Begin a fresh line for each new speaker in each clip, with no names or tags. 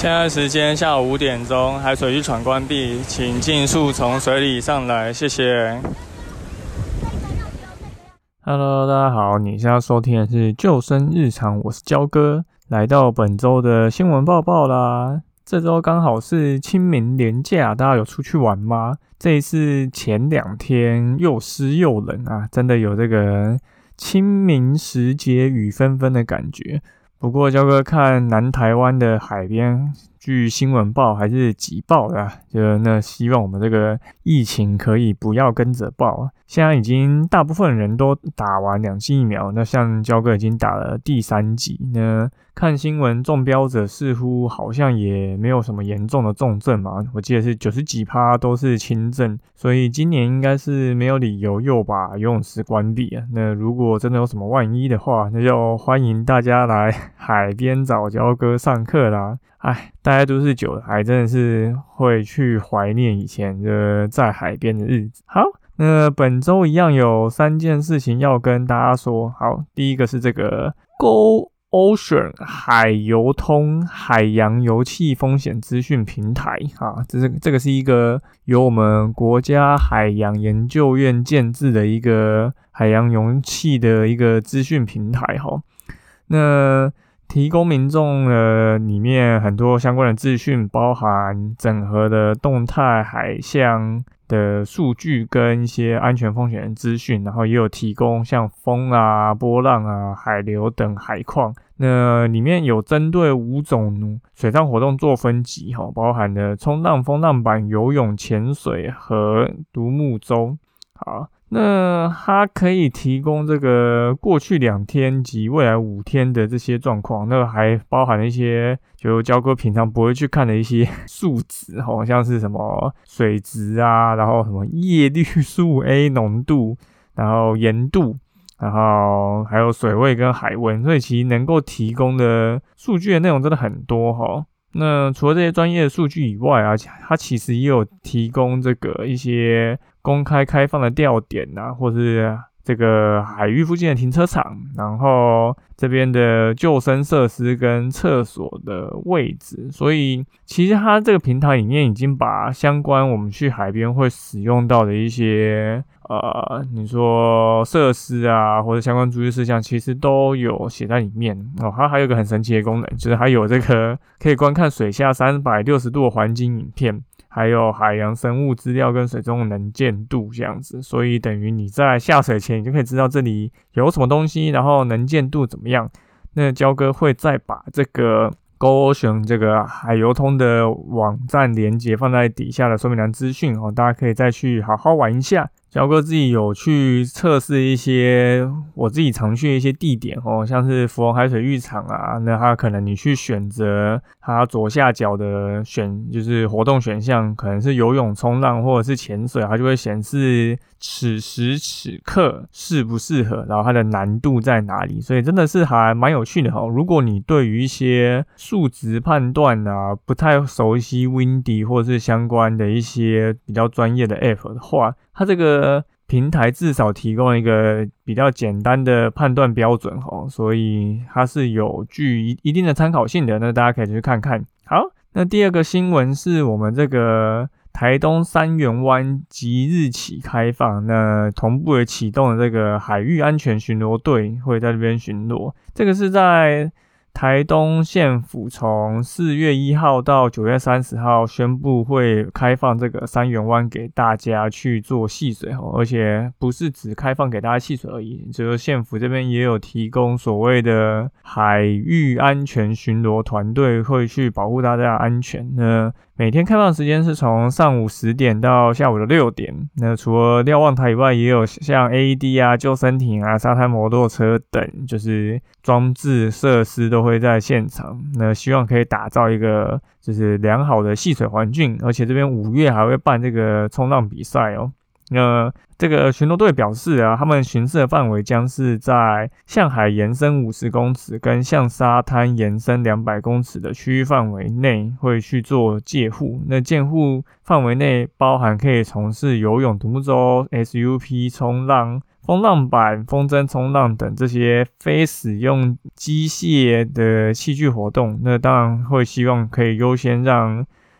现在时间下午五点钟，海水浴场关闭，请尽速从水里上来，谢谢。Hello，大家好，你现在收听的是救生日常，我是焦哥，来到本周的新闻报报啦。这周刚好是清明连假，大家有出去玩吗？这一次前两天又湿又冷啊，真的有这个清明时节雨纷纷的感觉。不过，焦哥看南台湾的海边，据新闻报还是挤爆的，就那希望我们这个疫情可以不要跟着爆。现在已经大部分人都打完两剂疫苗，那像焦哥已经打了第三剂，那看新闻中标者似乎好像也没有什么严重的重症嘛，我记得是九十几趴都是轻症，所以今年应该是没有理由又把游泳池关闭啊。那如果真的有什么万一的话，那就欢迎大家来海边找焦哥上课啦。哎，大家都是久了，还真的是会去怀念以前的在海边的日子。好。那本周一样有三件事情要跟大家说。好，第一个是这个 Go Ocean 海游通海洋油气风险资讯平台啊，这是这个是一个由我们国家海洋研究院建制的一个海洋油气的一个资讯平台哈。那提供民众的里面很多相关的资讯，包含整合的动态海象。的数据跟一些安全风险的资讯，然后也有提供像风啊、波浪啊、海流等海况。那里面有针对五种水上活动做分级，哈，包含了冲浪、风浪板、游泳、潜水和独木舟。好。那它可以提供这个过去两天及未来五天的这些状况，那还包含了一些就交哥平常不会去看的一些数值，好像是什么水质啊，然后什么叶绿素 A 浓度，然后盐度，然后还有水位跟海温，所以其实能够提供的数据的内容真的很多哈。那除了这些专业的数据以外啊，它其实也有提供这个一些。公开开放的钓点呐，或是这个海域附近的停车场，然后这边的救生设施跟厕所的位置，所以其实它这个平台里面已经把相关我们去海边会使用到的一些呃，你说设施啊，或者相关注意事项，其实都有写在里面哦。它还有一个很神奇的功能，就是还有这个可以观看水下三百六十度的环境影片。还有海洋生物资料跟水中能见度这样子，所以等于你在下水前，你就可以知道这里有什么东西，然后能见度怎么样。那焦哥会再把这个 Go Ocean 这个海游通的网站连接放在底下的说明栏资讯哦，大家可以再去好好玩一下。焦哥自己有去测试一些我自己常去的一些地点哦，像是福隆海水浴场啊，那它可能你去选择它左下角的选就是活动选项，可能是游泳、冲浪或者是潜水，它就会显示此时此刻适不适合，然后它的难度在哪里，所以真的是还蛮有趣的哈。如果你对于一些数值判断啊不太熟悉，Windy 或者是相关的一些比较专业的 App 的话，它这个平台至少提供一个比较简单的判断标准哈，所以它是有具一一定的参考性的。那大家可以去看看。好，那第二个新闻是我们这个台东三元湾即日起开放，那同步的启动了这个海域安全巡逻队会在这边巡逻。这个是在。台东县府从四月一号到九月三十号宣布会开放这个三元湾给大家去做戏水哦，而且不是只开放给大家戏水而已，就是县府这边也有提供所谓的海域安全巡逻团队会去保护大家的安全。那每天开放时间是从上午十点到下午的六点。那除了瞭望台以外，也有像 AED 啊、救生艇啊、沙滩摩托车等，就是装置设施都会在现场。那希望可以打造一个就是良好的戏水环境，而且这边五月还会办这个冲浪比赛哦。那这个巡逻队表示啊，他们巡视的范围将是在向海延伸五十公尺跟向沙滩延伸两百公尺的区域范围内，会去做借护。那借护范围内包含可以从事游泳、独木舟、SUP 冲浪、风浪板、风筝冲浪等这些非使用机械的器具活动。那当然会希望可以优先让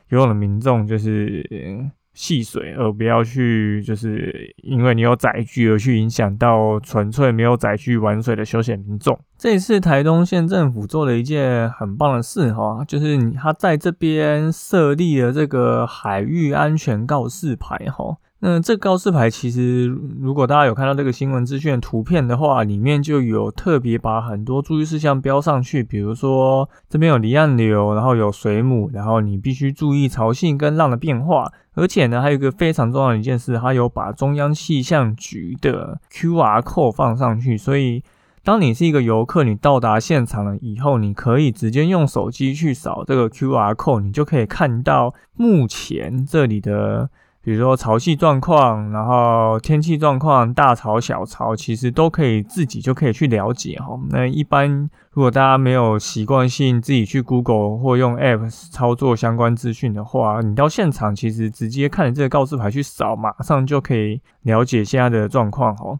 游泳的民众就是。戏水，而不要去，就是因为你有载具而去影响到纯粹没有载具玩水的休闲民众。这一次台东县政府做了一件很棒的事哈，就是他在这边设立了这个海域安全告示牌哈。那这告示牌其实，如果大家有看到这个新闻资讯图片的话，里面就有特别把很多注意事项标上去，比如说这边有离岸流，然后有水母，然后你必须注意潮汐跟浪的变化。而且呢，还有一个非常重要的一件事，它有把中央气象局的 QR code 放上去，所以当你是一个游客，你到达现场了以后，你可以直接用手机去扫这个 QR code，你就可以看到目前这里的。比如说潮汐状况，然后天气状况，大潮小潮，其实都可以自己就可以去了解哈。那一般如果大家没有习惯性自己去 Google 或用 App 操作相关资讯的话，你到现场其实直接看着这个告示牌去扫，马上就可以了解现在的状况哈。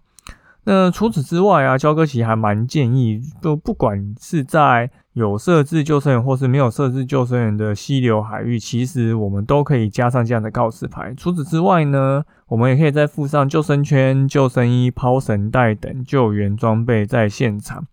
那除此之外啊，焦哥其实还蛮建议，就不管是在有设置救生员或是没有设置救生员的溪流海域，其实我们都可以加上这样的告示牌。除此之外呢，我们也可以再附上救生圈、救生衣、抛绳带等救援装备在现场。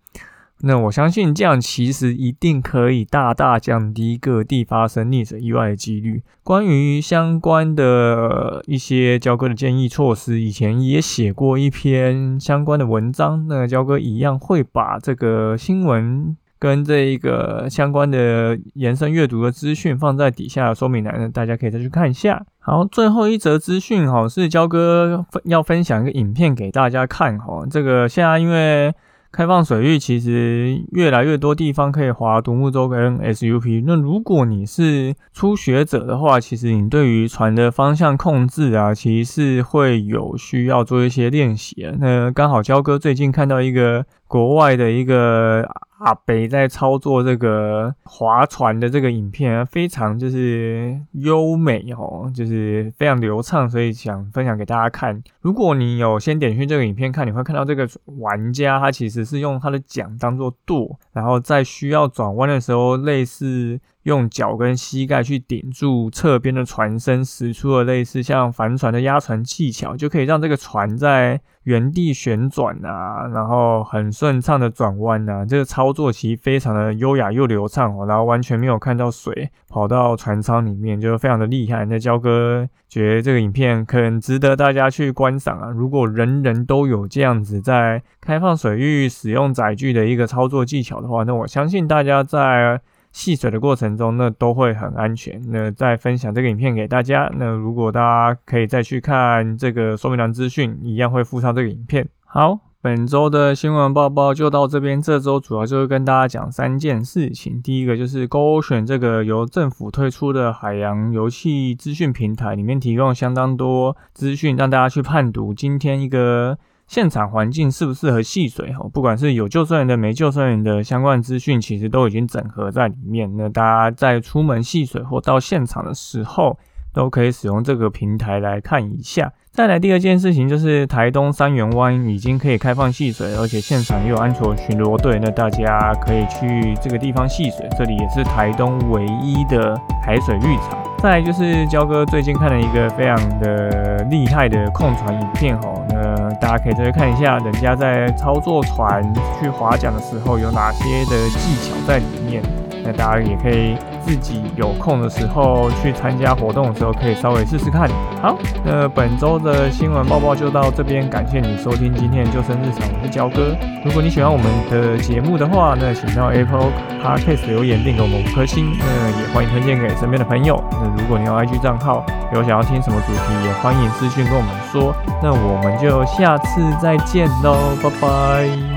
那我相信这样其实一定可以大大降低各地发生溺水意外的几率。关于相关的一些交割的建议措施，以前也写过一篇相关的文章。那交割一样会把这个新闻跟这一个相关的延伸阅读的资讯放在底下说明栏，大家可以再去看一下。好，最后一则资讯哈，是交割要分享一个影片给大家看哈。这个现在因为开放水域其实越来越多地方可以划独木舟跟 SUP。那如果你是初学者的话，其实你对于船的方向控制啊，其实是会有需要做一些练习的。那刚好焦哥最近看到一个国外的一个。阿北在操作这个划船的这个影片，非常就是优美哦，就是非常流畅，所以想分享给大家看。如果你有先点去这个影片看，你会看到这个玩家他其实是用他的桨当做舵，然后在需要转弯的时候，类似。用脚跟膝盖去顶住侧边的船身，使出了类似像帆船的压船技巧，就可以让这个船在原地旋转啊，然后很顺畅的转弯啊。这个操作其实非常的优雅又流畅哦，然后完全没有看到水跑到船舱里面，就非常的厉害。那焦哥觉得这个影片可能值得大家去观赏啊。如果人人都有这样子在开放水域使用载具的一个操作技巧的话，那我相信大家在。戏水的过程中，那都会很安全。那再分享这个影片给大家。那如果大家可以再去看这个说明栏资讯，一样会附上这个影片。好，本周的新闻报报就到这边。这周主要就是跟大家讲三件事情。第一个就是勾选这个由政府推出的海洋游戏资讯平台，里面提供相当多资讯，让大家去判读今天一个。现场环境适不适合戏水？哦，不管是有救生员的、没救生员的相关资讯，其实都已经整合在里面。那大家在出门戏水或到现场的时候，都可以使用这个平台来看一下。再来第二件事情就是台东三元湾已经可以开放戏水，而且现场也有安全巡逻队，那大家可以去这个地方戏水。这里也是台东唯一的海水浴场。再来就是焦哥最近看了一个非常的厉害的控船影片哦，那大家可以再去看一下，人家在操作船去划桨的时候有哪些的技巧在里面。那大家也可以。自己有空的时候去参加活动的时候，可以稍微试试看。好，那本周的新闻报报就到这边，感谢你收听今天的救生日常，我是焦哥。如果你喜欢我们的节目的话，那请到 Apple Podcast 留言并给我们五颗星，那也欢迎推荐给身边的朋友。如果你有 IG 账号，有想要听什么主题，也欢迎私讯跟我们说。那我们就下次再见喽，拜拜。